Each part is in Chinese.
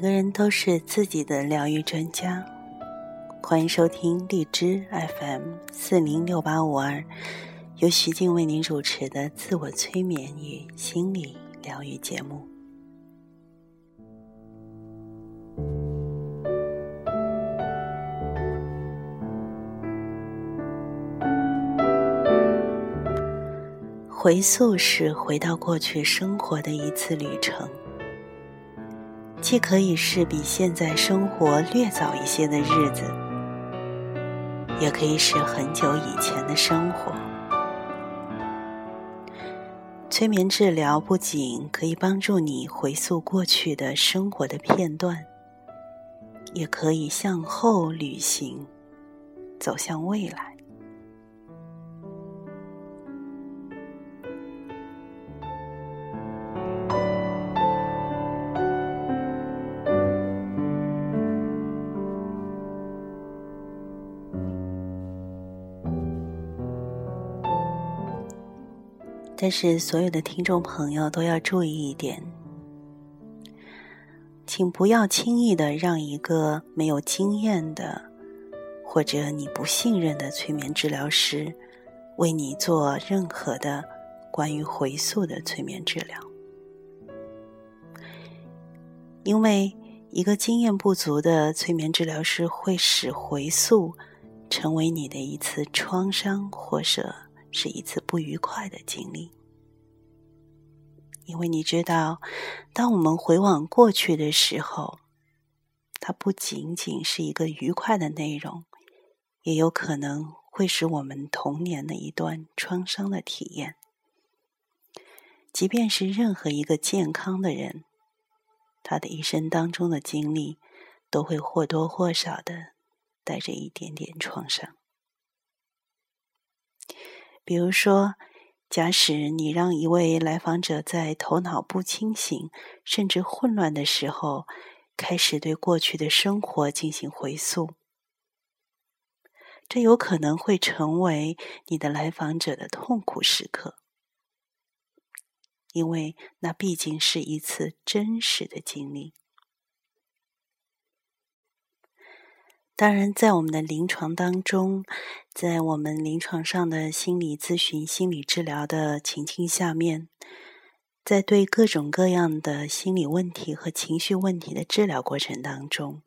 每个人都是自己的疗愈专家，欢迎收听荔枝 FM 四零六八五二，由徐静为您主持的自我催眠与心理疗愈节目。回溯是回到过去生活的一次旅程。既可以是比现在生活略早一些的日子，也可以是很久以前的生活。催眠治疗不仅可以帮助你回溯过去的生活的片段，也可以向后旅行，走向未来。但是，所有的听众朋友都要注意一点，请不要轻易的让一个没有经验的或者你不信任的催眠治疗师为你做任何的关于回溯的催眠治疗，因为一个经验不足的催眠治疗师会使回溯成为你的一次创伤，或者。是一次不愉快的经历，因为你知道，当我们回望过去的时候，它不仅仅是一个愉快的内容，也有可能会使我们童年的一段创伤的体验。即便是任何一个健康的人，他的一生当中的经历，都会或多或少的带着一点点创伤。比如说，假使你让一位来访者在头脑不清醒甚至混乱的时候，开始对过去的生活进行回溯，这有可能会成为你的来访者的痛苦时刻，因为那毕竟是一次真实的经历。当然，在我们的临床当中，在我们临床上的心理咨询、心理治疗的情境下面，在对各种各样的心理问题和情绪问题的治疗过程当中，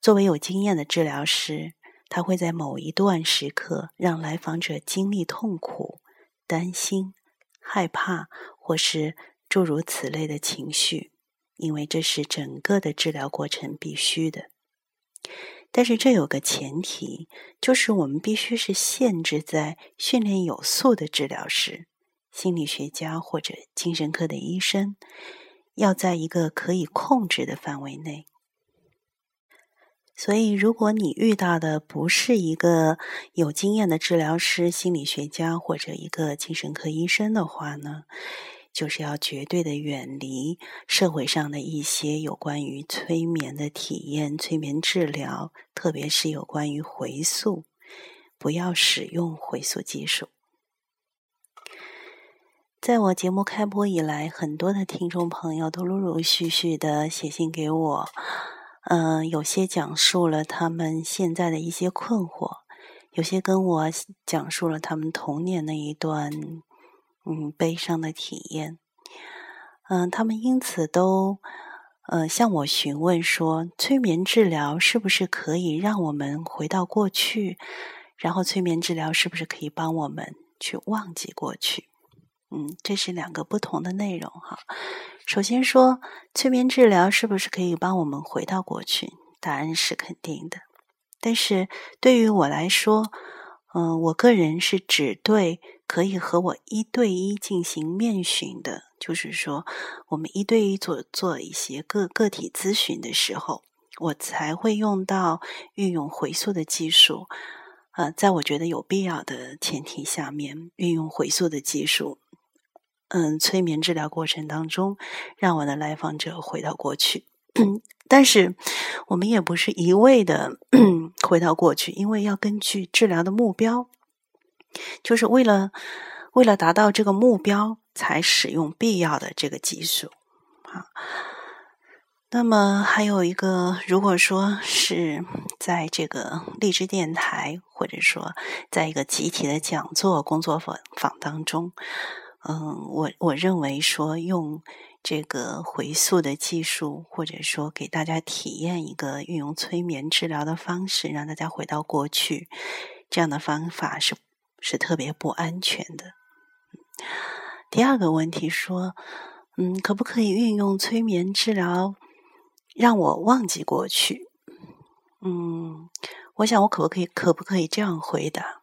作为有经验的治疗师，他会在某一段时刻让来访者经历痛苦、担心、害怕，或是诸如此类的情绪，因为这是整个的治疗过程必须的。但是这有个前提，就是我们必须是限制在训练有素的治疗师、心理学家或者精神科的医生，要在一个可以控制的范围内。所以，如果你遇到的不是一个有经验的治疗师、心理学家或者一个精神科医生的话呢？就是要绝对的远离社会上的一些有关于催眠的体验、催眠治疗，特别是有关于回溯，不要使用回溯技术。在我节目开播以来，很多的听众朋友都陆陆续续的写信给我，嗯，有些讲述了他们现在的一些困惑，有些跟我讲述了他们童年的一段。嗯，悲伤的体验。嗯，他们因此都，呃，向我询问说，催眠治疗是不是可以让我们回到过去？然后，催眠治疗是不是可以帮我们去忘记过去？嗯，这是两个不同的内容哈。首先说，催眠治疗是不是可以帮我们回到过去？答案是肯定的。但是对于我来说，嗯，我个人是只对。可以和我一对一进行面询的，就是说，我们一对一做做一些个个体咨询的时候，我才会用到运用回溯的技术。呃，在我觉得有必要的前提下面，运用回溯的技术，嗯，催眠治疗过程当中，让我的来访者回到过去。但是，我们也不是一味的回到过去，因为要根据治疗的目标。就是为了为了达到这个目标，才使用必要的这个激素啊。那么还有一个，如果说是在这个励志电台，或者说在一个集体的讲座、工作坊坊当中，嗯，我我认为说用这个回溯的技术，或者说给大家体验一个运用催眠治疗的方式，让大家回到过去，这样的方法是是特别不安全的。第二个问题说，嗯，可不可以运用催眠治疗？让我忘记过去。嗯，我想我可不可以可不可以这样回答？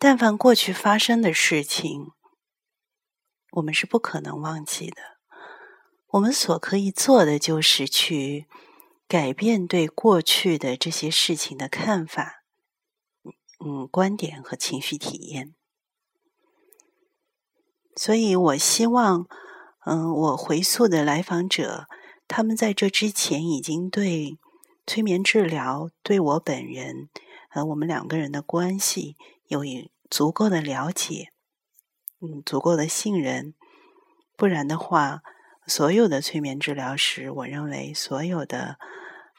但凡过去发生的事情，我们是不可能忘记的。我们所可以做的就是去改变对过去的这些事情的看法，嗯，观点和情绪体验。所以我希望，嗯，我回溯的来访者。他们在这之前已经对催眠治疗、对我本人和我们两个人的关系有足够的了解，嗯，足够的信任。不然的话，所有的催眠治疗师，我认为所有的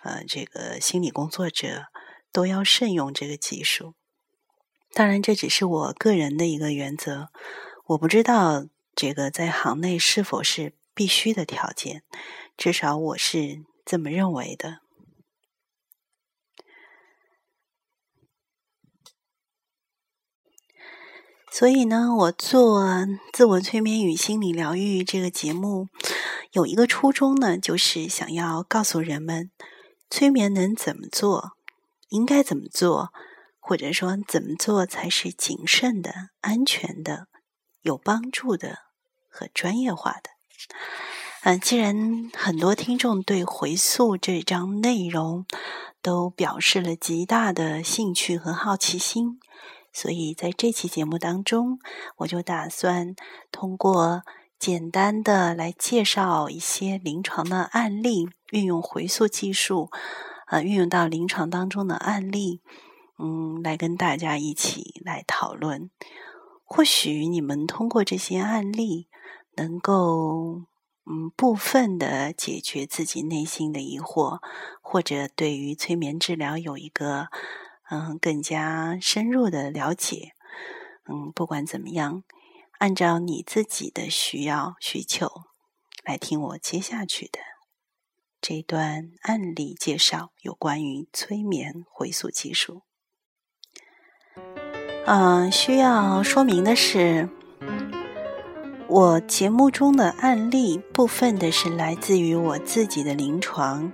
呃这个心理工作者都要慎用这个技术。当然，这只是我个人的一个原则，我不知道这个在行内是否是必须的条件。至少我是这么认为的。所以呢，我做自我催眠与心理疗愈这个节目，有一个初衷呢，就是想要告诉人们，催眠能怎么做，应该怎么做，或者说怎么做才是谨慎的、安全的、有帮助的和专业化的。嗯，既然很多听众对回溯这章内容都表示了极大的兴趣和好奇心，所以在这期节目当中，我就打算通过简单的来介绍一些临床的案例，运用回溯技术，呃，运用到临床当中的案例，嗯，来跟大家一起来讨论。或许你们通过这些案例能够。嗯，部分的解决自己内心的疑惑，或者对于催眠治疗有一个嗯更加深入的了解。嗯，不管怎么样，按照你自己的需要需求来听我接下去的这段案例介绍，有关于催眠回溯技术。嗯，需要说明的是。我节目中的案例部分的是来自于我自己的临床，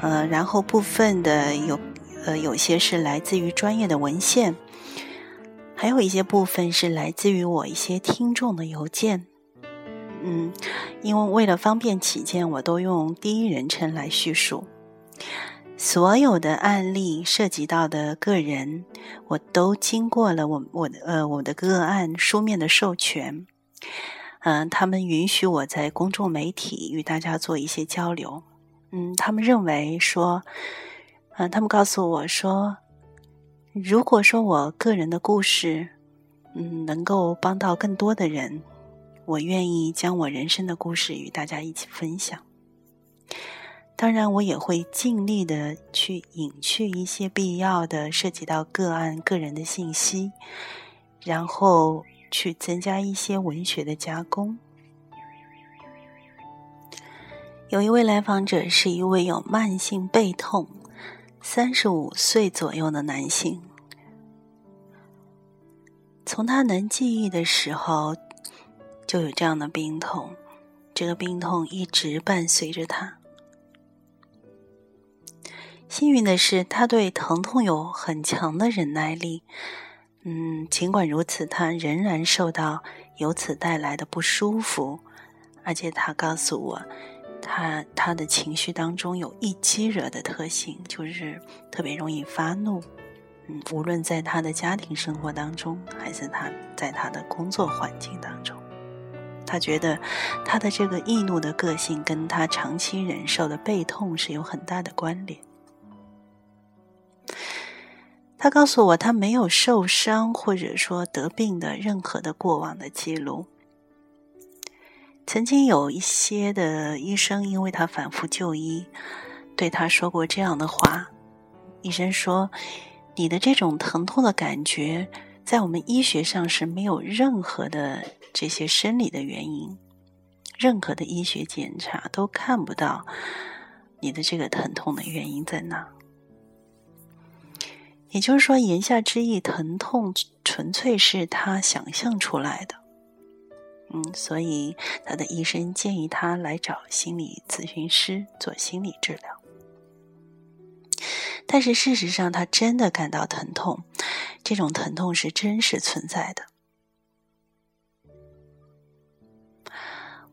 呃，然后部分的有呃有些是来自于专业的文献，还有一些部分是来自于我一些听众的邮件。嗯，因为为了方便起见，我都用第一人称来叙述。所有的案例涉及到的个人，我都经过了我我的呃我的个案书面的授权。嗯，他们允许我在公众媒体与大家做一些交流。嗯，他们认为说，嗯，他们告诉我说，如果说我个人的故事，嗯，能够帮到更多的人，我愿意将我人生的故事与大家一起分享。当然，我也会尽力的去隐去一些必要的涉及到个案个人的信息，然后。去增加一些文学的加工。有一位来访者是一位有慢性背痛、三十五岁左右的男性。从他能记忆的时候，就有这样的病痛，这个病痛一直伴随着他。幸运的是，他对疼痛有很强的忍耐力。嗯，尽管如此，他仍然受到由此带来的不舒服，而且他告诉我，他他的情绪当中有易激惹的特性，就是特别容易发怒。嗯，无论在他的家庭生活当中，还是他在他的工作环境当中，他觉得他的这个易怒的个性跟他长期忍受的背痛是有很大的关联。他告诉我，他没有受伤或者说得病的任何的过往的记录。曾经有一些的医生，因为他反复就医，对他说过这样的话。医生说：“你的这种疼痛的感觉，在我们医学上是没有任何的这些生理的原因，任何的医学检查都看不到你的这个疼痛的原因在哪。”也就是说，言下之意，疼痛纯粹是他想象出来的。嗯，所以他的医生建议他来找心理咨询师做心理治疗。但是事实上，他真的感到疼痛，这种疼痛是真实存在的。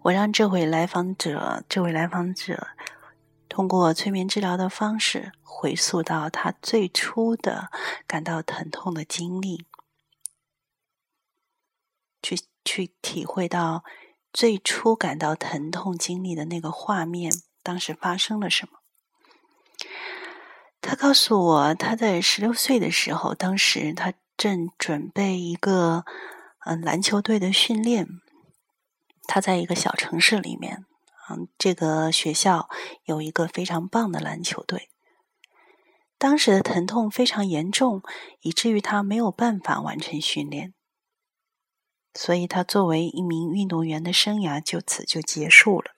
我让这位来访者，这位来访者通过催眠治疗的方式，回溯到他最初的感到疼痛的经历。去体会到最初感到疼痛经历的那个画面，当时发生了什么？他告诉我，他在十六岁的时候，当时他正准备一个嗯篮球队的训练。他在一个小城市里面，嗯，这个学校有一个非常棒的篮球队。当时的疼痛非常严重，以至于他没有办法完成训练。所以，他作为一名运动员的生涯就此就结束了。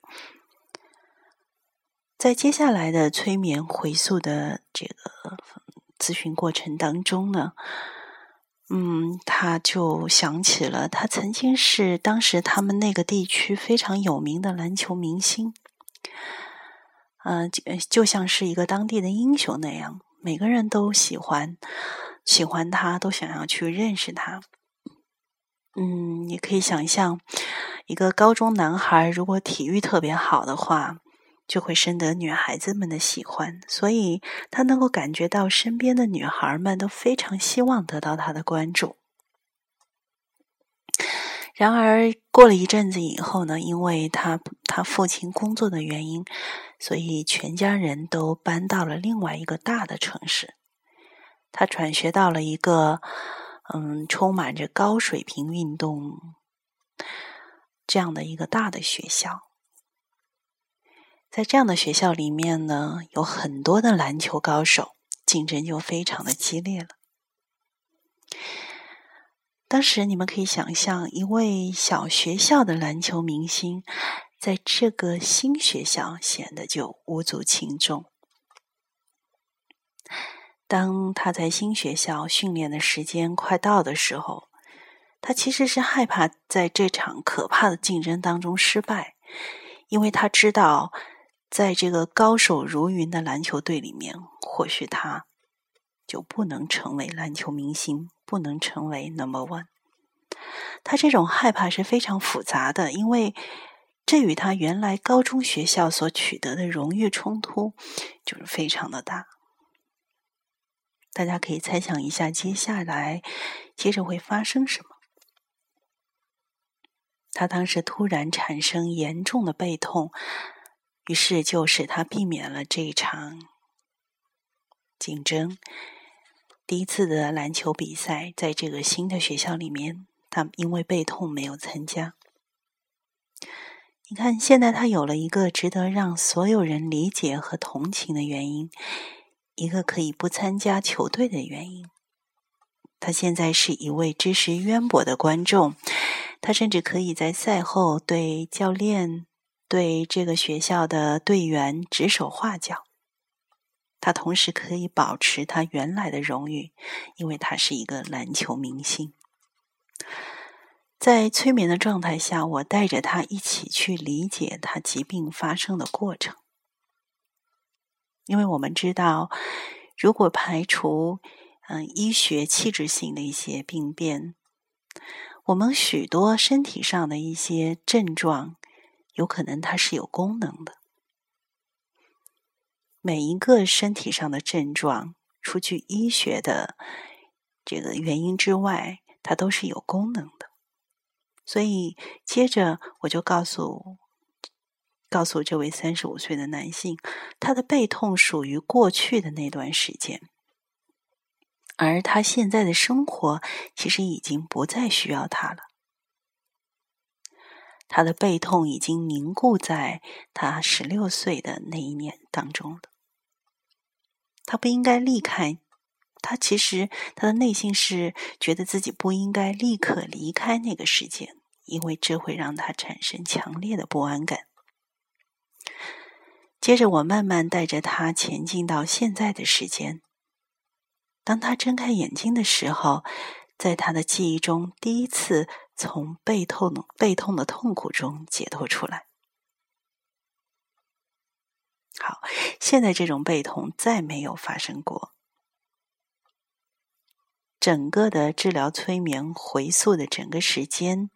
在接下来的催眠回溯的这个咨询过程当中呢，嗯，他就想起了他曾经是当时他们那个地区非常有名的篮球明星，嗯，就就像是一个当地的英雄那样，每个人都喜欢喜欢他，都想要去认识他。嗯，你可以想象，一个高中男孩如果体育特别好的话，就会深得女孩子们的喜欢。所以他能够感觉到身边的女孩们都非常希望得到他的关注。然而过了一阵子以后呢，因为他他父亲工作的原因，所以全家人都搬到了另外一个大的城市。他转学到了一个。嗯，充满着高水平运动这样的一个大的学校，在这样的学校里面呢，有很多的篮球高手，竞争就非常的激烈了。当时你们可以想象，一位小学校的篮球明星，在这个新学校显得就无足轻重。当他在新学校训练的时间快到的时候，他其实是害怕在这场可怕的竞争当中失败，因为他知道，在这个高手如云的篮球队里面，或许他就不能成为篮球明星，不能成为 Number One。他这种害怕是非常复杂的，因为这与他原来高中学校所取得的荣誉冲突就是非常的大。大家可以猜想一下，接下来接着会发生什么？他当时突然产生严重的背痛，于是就使他避免了这一场竞争。第一次的篮球比赛，在这个新的学校里面，他因为背痛没有参加。你看，现在他有了一个值得让所有人理解和同情的原因。一个可以不参加球队的原因，他现在是一位知识渊博的观众，他甚至可以在赛后对教练、对这个学校的队员指手画脚。他同时可以保持他原来的荣誉，因为他是一个篮球明星。在催眠的状态下，我带着他一起去理解他疾病发生的过程。因为我们知道，如果排除嗯医学器质性的一些病变，我们许多身体上的一些症状，有可能它是有功能的。每一个身体上的症状，除去医学的这个原因之外，它都是有功能的。所以，接着我就告诉。告诉这位三十五岁的男性，他的背痛属于过去的那段时间，而他现在的生活其实已经不再需要他了。他的背痛已经凝固在他十六岁的那一年当中了。他不应该离开，他其实他的内心是觉得自己不应该立刻离开那个世界，因为这会让他产生强烈的不安感。接着，我慢慢带着他前进到现在的时间。当他睁开眼睛的时候，在他的记忆中，第一次从背痛、背痛的痛苦中解脱出来。好，现在这种背痛再没有发生过。整个的治疗催眠回溯的整个时间，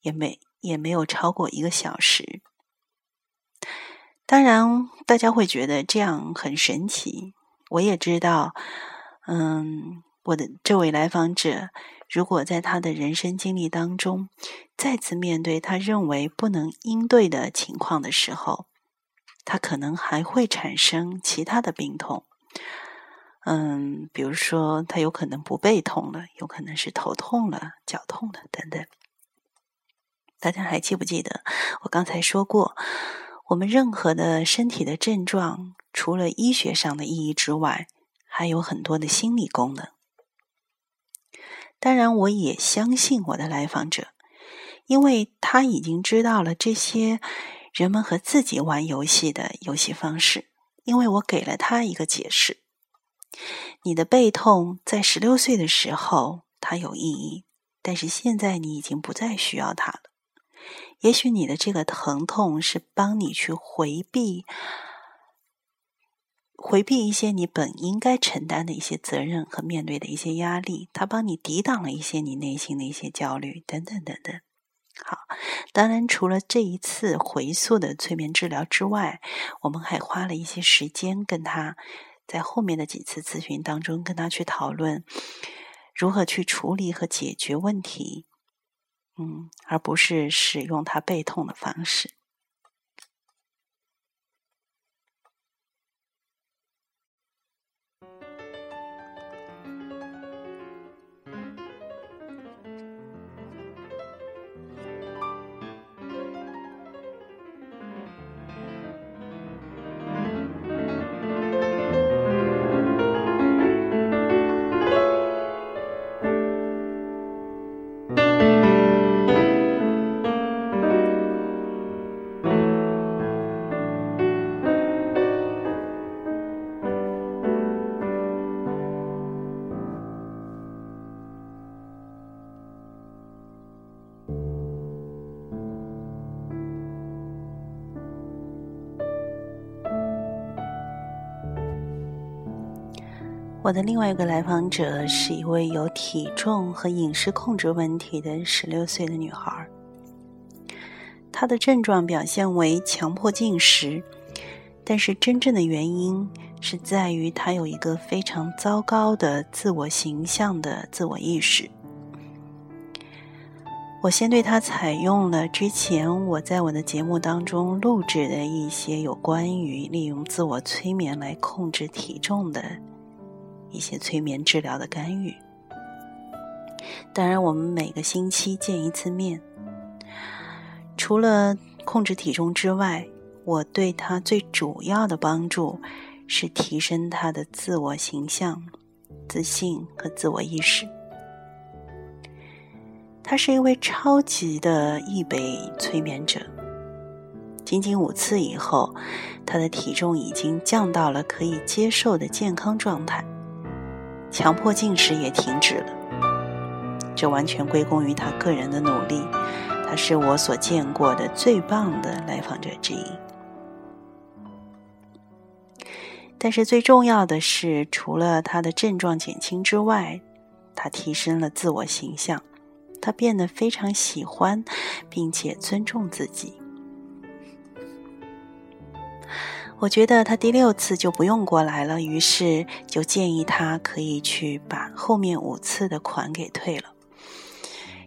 也没也没有超过一个小时。当然，大家会觉得这样很神奇。我也知道，嗯，我的这位来访者，如果在他的人生经历当中再次面对他认为不能应对的情况的时候，他可能还会产生其他的病痛，嗯，比如说他有可能不背痛了，有可能是头痛了、脚痛了等等。大家还记不记得我刚才说过，我们任何的身体的症状，除了医学上的意义之外，还有很多的心理功能。当然，我也相信我的来访者，因为他已经知道了这些。人们和自己玩游戏的游戏方式，因为我给了他一个解释：你的背痛在十六岁的时候它有意义，但是现在你已经不再需要它了。也许你的这个疼痛是帮你去回避、回避一些你本应该承担的一些责任和面对的一些压力，它帮你抵挡了一些你内心的一些焦虑，等等等等。好，当然，除了这一次回溯的催眠治疗之外，我们还花了一些时间跟他，在后面的几次咨询当中跟他去讨论如何去处理和解决问题，嗯，而不是使用他背痛的方式。我的另外一个来访者是一位有体重和饮食控制问题的十六岁的女孩。她的症状表现为强迫进食，但是真正的原因是在于她有一个非常糟糕的自我形象的自我意识。我先对她采用了之前我在我的节目当中录制的一些有关于利用自我催眠来控制体重的。一些催眠治疗的干预，当然，我们每个星期见一次面。除了控制体重之外，我对他最主要的帮助是提升他的自我形象、自信和自我意识。他是一位超级的易北催眠者，仅仅五次以后，他的体重已经降到了可以接受的健康状态。强迫进食也停止了，这完全归功于他个人的努力。他是我所见过的最棒的来访者之一。但是最重要的是，除了他的症状减轻之外，他提升了自我形象，他变得非常喜欢并且尊重自己。我觉得他第六次就不用过来了，于是就建议他可以去把后面五次的款给退了，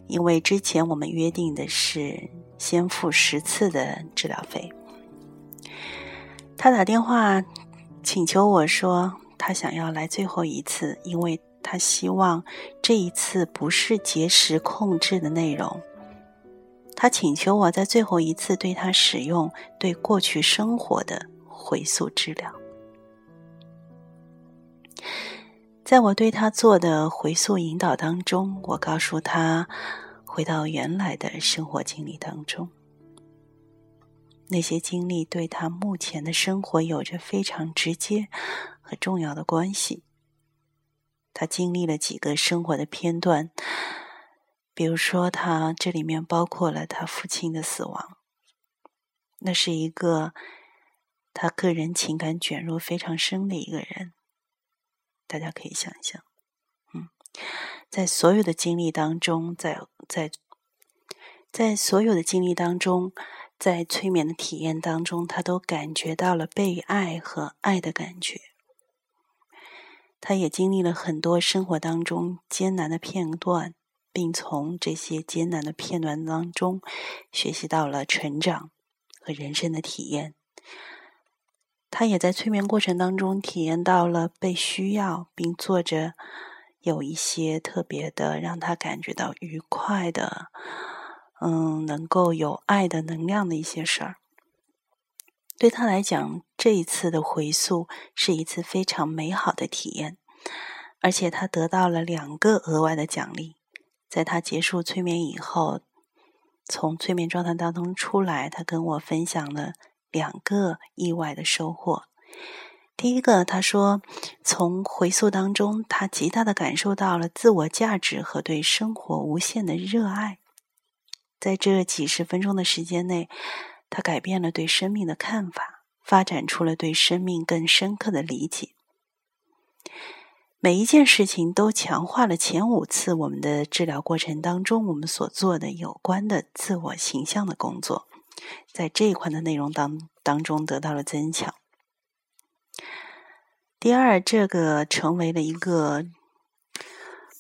因为之前我们约定的是先付十次的治疗费。他打电话请求我说，他想要来最后一次，因为他希望这一次不是节食控制的内容，他请求我在最后一次对他使用对过去生活的回溯治疗。在我对他做的回溯引导当中，我告诉他回到原来的生活经历当中，那些经历对他目前的生活有着非常直接和重要的关系。他经历了几个生活的片段，比如说，他这里面包括了他父亲的死亡，那是一个他个人情感卷入非常深的一个人。大家可以想象，嗯，在所有的经历当中，在在在所有的经历当中，在催眠的体验当中，他都感觉到了被爱和爱的感觉。他也经历了很多生活当中艰难的片段，并从这些艰难的片段当中学习到了成长和人生的体验。他也在催眠过程当中体验到了被需要，并做着有一些特别的让他感觉到愉快的，嗯，能够有爱的能量的一些事儿。对他来讲，这一次的回溯是一次非常美好的体验，而且他得到了两个额外的奖励。在他结束催眠以后，从催眠状态当中出来，他跟我分享了。两个意外的收获。第一个，他说，从回溯当中，他极大的感受到了自我价值和对生活无限的热爱。在这几十分钟的时间内，他改变了对生命的看法，发展出了对生命更深刻的理解。每一件事情都强化了前五次我们的治疗过程当中我们所做的有关的自我形象的工作。在这一块的内容当当中得到了增强。第二，这个成为了一个，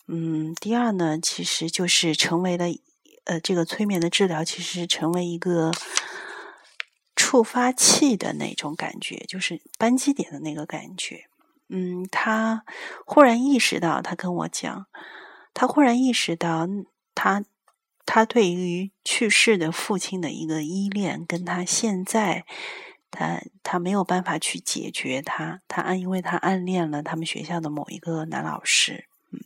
嗯，第二呢，其实就是成为了，呃，这个催眠的治疗其实成为一个触发器的那种感觉，就是扳机点的那个感觉。嗯，他忽然意识到，他跟我讲，他忽然意识到他。他对于去世的父亲的一个依恋，跟他现在，他他没有办法去解决他，他暗因为他暗恋了他们学校的某一个男老师，嗯，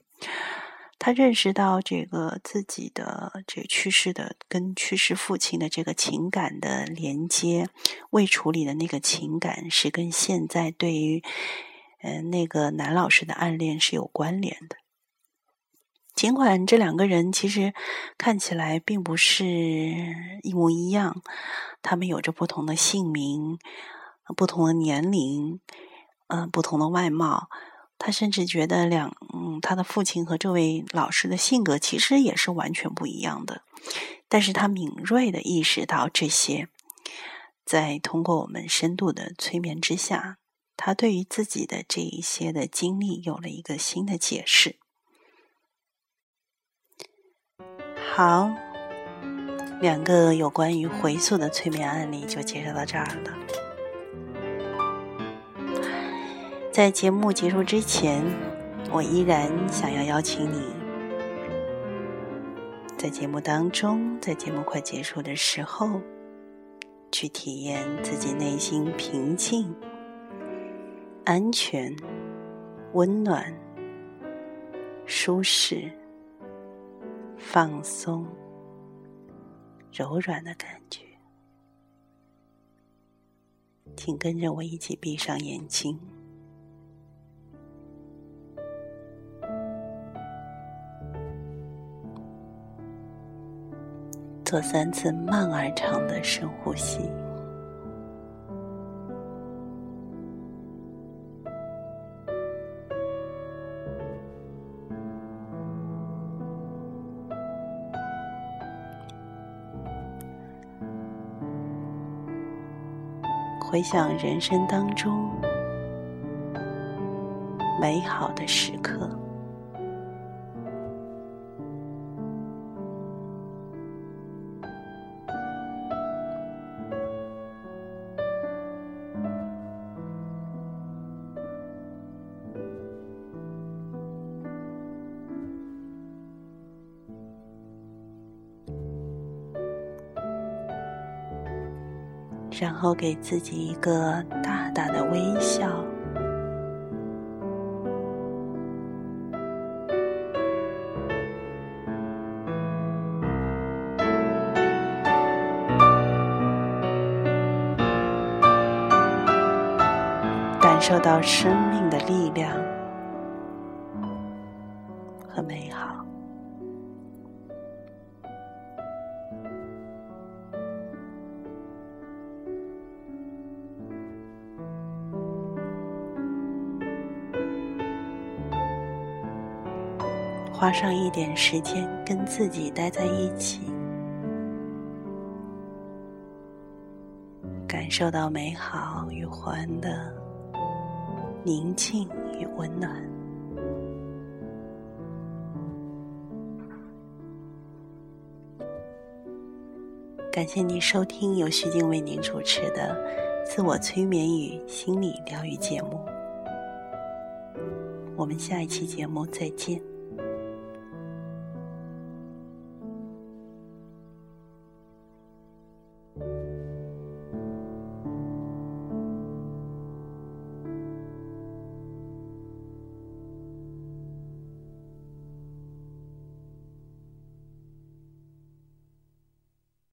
他认识到这个自己的这去世的跟去世父亲的这个情感的连接，未处理的那个情感是跟现在对于嗯那个男老师的暗恋是有关联的。尽管这两个人其实看起来并不是一模一样，他们有着不同的姓名、不同的年龄、嗯，不同的外貌。他甚至觉得两，嗯，他的父亲和这位老师的性格其实也是完全不一样的。但是他敏锐的意识到这些，在通过我们深度的催眠之下，他对于自己的这一些的经历有了一个新的解释。好，两个有关于回溯的催眠案例就介绍到这儿了。在节目结束之前，我依然想要邀请你，在节目当中，在节目快结束的时候，去体验自己内心平静、安全、温暖、舒适。放松、柔软的感觉，请跟着我一起闭上眼睛，做三次慢而长的深呼吸。回想人生当中美好的时刻。然后给自己一个大大的微笑。感受到生命花上一点时间跟自己待在一起，感受到美好与欢乐。宁静与温暖。感谢您收听由徐静为您主持的自我催眠与心理疗愈节目。我们下一期节目再见。